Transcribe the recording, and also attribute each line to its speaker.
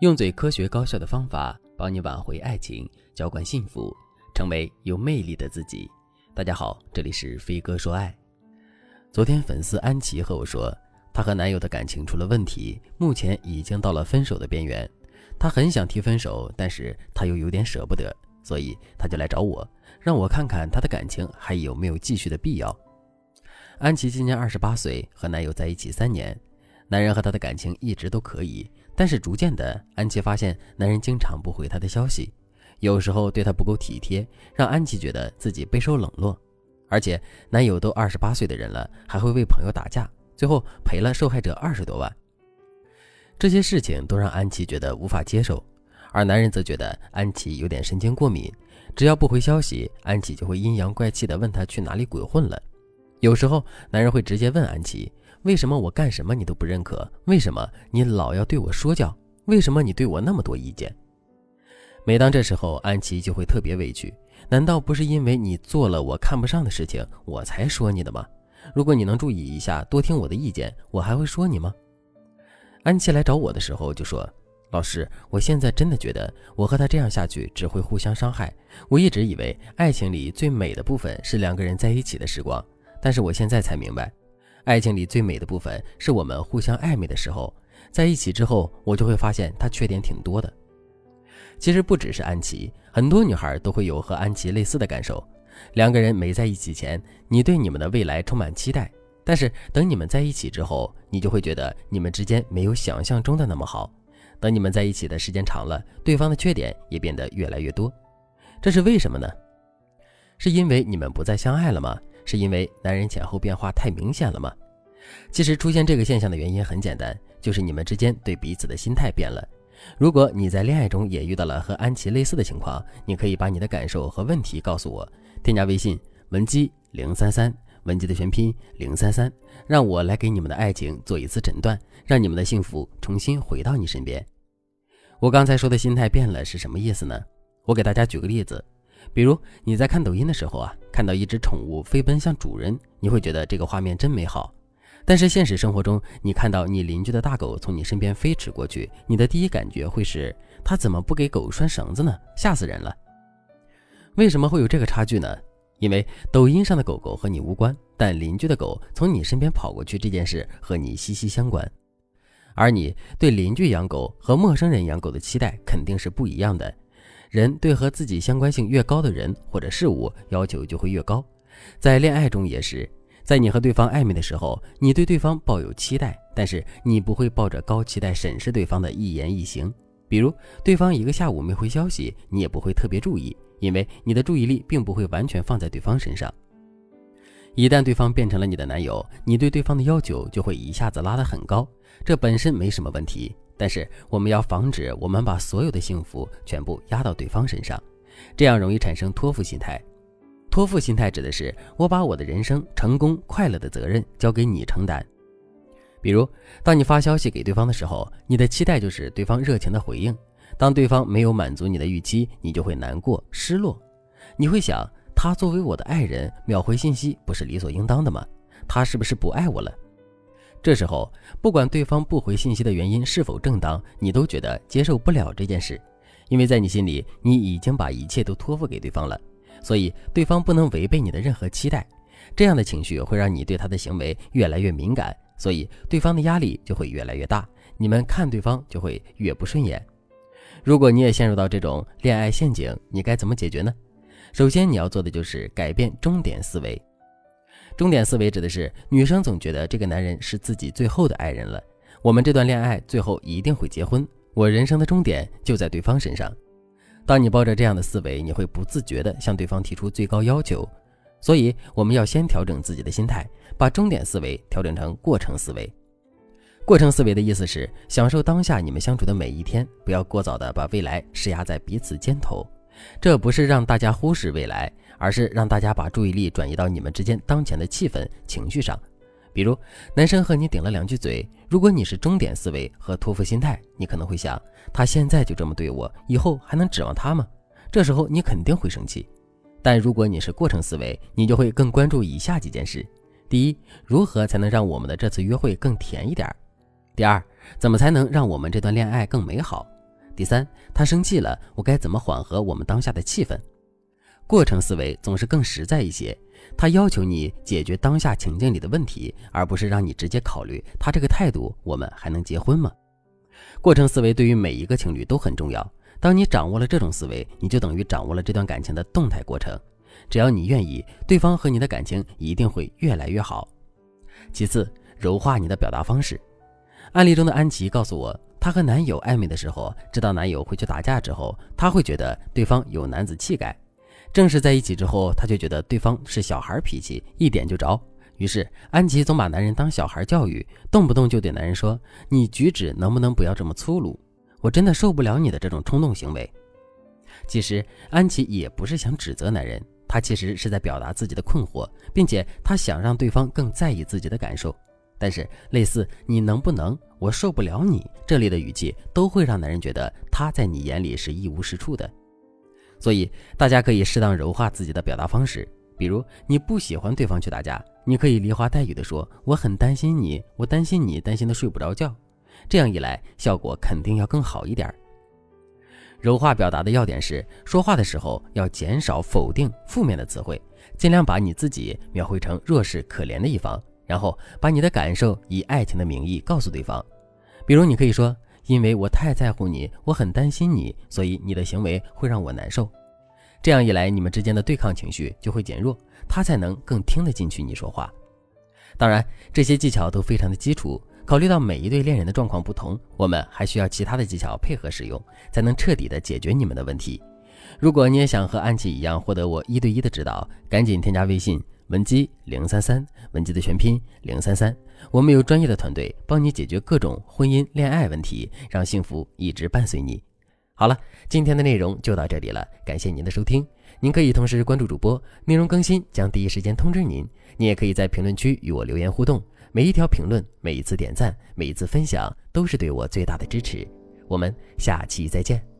Speaker 1: 用最科学高效的方法帮你挽回爱情，浇灌幸福，成为有魅力的自己。大家好，这里是飞哥说爱。昨天粉丝安琪和我说，她和男友的感情出了问题，目前已经到了分手的边缘。她很想提分手，但是她又有点舍不得，所以她就来找我，让我看看她的感情还有没有继续的必要。安琪今年二十八岁，和男友在一起三年，男人和她的感情一直都可以。但是逐渐的，安琪发现男人经常不回她的消息，有时候对她不够体贴，让安琪觉得自己备受冷落。而且男友都二十八岁的人了，还会为朋友打架，最后赔了受害者二十多万。这些事情都让安琪觉得无法接受，而男人则觉得安琪有点神经过敏，只要不回消息，安琪就会阴阳怪气的问他去哪里鬼混了。有时候男人会直接问安琪。为什么我干什么你都不认可？为什么你老要对我说教？为什么你对我那么多意见？每当这时候，安琪就会特别委屈。难道不是因为你做了我看不上的事情，我才说你的吗？如果你能注意一下，多听我的意见，我还会说你吗？安琪来找我的时候就说：“老师，我现在真的觉得我和他这样下去只会互相伤害。我一直以为爱情里最美的部分是两个人在一起的时光，但是我现在才明白。”爱情里最美的部分是我们互相暧昧的时候，在一起之后，我就会发现他缺点挺多的。其实不只是安琪，很多女孩都会有和安琪类似的感受。两个人没在一起前，你对你们的未来充满期待，但是等你们在一起之后，你就会觉得你们之间没有想象中的那么好。等你们在一起的时间长了，对方的缺点也变得越来越多。这是为什么呢？是因为你们不再相爱了吗？是因为男人前后变化太明显了吗？其实出现这个现象的原因很简单，就是你们之间对彼此的心态变了。如果你在恋爱中也遇到了和安琪类似的情况，你可以把你的感受和问题告诉我，添加微信文姬零三三，文姬的全拼零三三，让我来给你们的爱情做一次诊断，让你们的幸福重新回到你身边。我刚才说的心态变了是什么意思呢？我给大家举个例子。比如你在看抖音的时候啊，看到一只宠物飞奔向主人，你会觉得这个画面真美好。但是现实生活中，你看到你邻居的大狗从你身边飞驰过去，你的第一感觉会是它怎么不给狗拴绳子呢？吓死人了！为什么会有这个差距呢？因为抖音上的狗狗和你无关，但邻居的狗从你身边跑过去这件事和你息息相关。而你对邻居养狗和陌生人养狗的期待肯定是不一样的。人对和自己相关性越高的人或者事物要求就会越高，在恋爱中也是，在你和对方暧昧的时候，你对对方抱有期待，但是你不会抱着高期待审视对方的一言一行。比如，对方一个下午没回消息，你也不会特别注意，因为你的注意力并不会完全放在对方身上。一旦对方变成了你的男友，你对对方的要求就会一下子拉得很高，这本身没什么问题。但是我们要防止我们把所有的幸福全部压到对方身上，这样容易产生托付心态。托付心态指的是我把我的人生成功快乐的责任交给你承担。比如，当你发消息给对方的时候，你的期待就是对方热情的回应。当对方没有满足你的预期，你就会难过、失落。你会想，他作为我的爱人，秒回信息不是理所应当的吗？他是不是不爱我了？这时候，不管对方不回信息的原因是否正当，你都觉得接受不了这件事，因为在你心里，你已经把一切都托付给对方了，所以对方不能违背你的任何期待。这样的情绪会让你对他的行为越来越敏感，所以对方的压力就会越来越大，你们看对方就会越不顺眼。如果你也陷入到这种恋爱陷阱，你该怎么解决呢？首先，你要做的就是改变终点思维。终点思维指的是女生总觉得这个男人是自己最后的爱人了，我们这段恋爱最后一定会结婚，我人生的终点就在对方身上。当你抱着这样的思维，你会不自觉地向对方提出最高要求。所以我们要先调整自己的心态，把终点思维调整成过程思维。过程思维的意思是享受当下你们相处的每一天，不要过早地把未来施压在彼此肩头。这不是让大家忽视未来。而是让大家把注意力转移到你们之间当前的气氛、情绪上。比如，男生和你顶了两句嘴，如果你是终点思维和托付心态，你可能会想：他现在就这么对我，以后还能指望他吗？这时候你肯定会生气。但如果你是过程思维，你就会更关注以下几件事：第一，如何才能让我们的这次约会更甜一点？第二，怎么才能让我们这段恋爱更美好？第三，他生气了，我该怎么缓和我们当下的气氛？过程思维总是更实在一些，他要求你解决当下情境里的问题，而不是让你直接考虑他这个态度，我们还能结婚吗？过程思维对于每一个情侣都很重要。当你掌握了这种思维，你就等于掌握了这段感情的动态过程。只要你愿意，对方和你的感情一定会越来越好。其次，柔化你的表达方式。案例中的安琪告诉我，她和男友暧昧的时候，知道男友会去打架之后，她会觉得对方有男子气概。正式在一起之后，她就觉得对方是小孩脾气，一点就着。于是，安琪总把男人当小孩教育，动不动就对男人说：“你举止能不能不要这么粗鲁？我真的受不了你的这种冲动行为。”其实，安琪也不是想指责男人，她其实是在表达自己的困惑，并且她想让对方更在意自己的感受。但是，类似“你能不能”“我受不了你”这类的语气，都会让男人觉得他在你眼里是一无是处的。所以，大家可以适当柔化自己的表达方式。比如你不喜欢对方去打架，你可以梨花带雨的说：“我很担心你，我担心你担心的睡不着觉。”这样一来，效果肯定要更好一点。柔化表达的要点是，说话的时候要减少否定、负面的词汇，尽量把你自己描绘成弱势、可怜的一方，然后把你的感受以爱情的名义告诉对方。比如，你可以说：“因为我太在乎你，我很担心你，所以你的行为会让我难受。”这样一来，你们之间的对抗情绪就会减弱，他才能更听得进去你说话。当然，这些技巧都非常的基础，考虑到每一对恋人的状况不同，我们还需要其他的技巧配合使用，才能彻底的解决你们的问题。如果你也想和安琪一样获得我一对一的指导，赶紧添加微信文姬零三三，文姬的全拼零三三，我们有专业的团队帮你解决各种婚姻恋爱问题，让幸福一直伴随你。好了，今天的内容就到这里了，感谢您的收听。您可以同时关注主播，内容更新将第一时间通知您。您也可以在评论区与我留言互动，每一条评论、每一次点赞、每一次分享，都是对我最大的支持。我们下期再见。